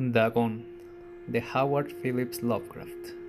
Dagon de Howard Phillips Lovecraft.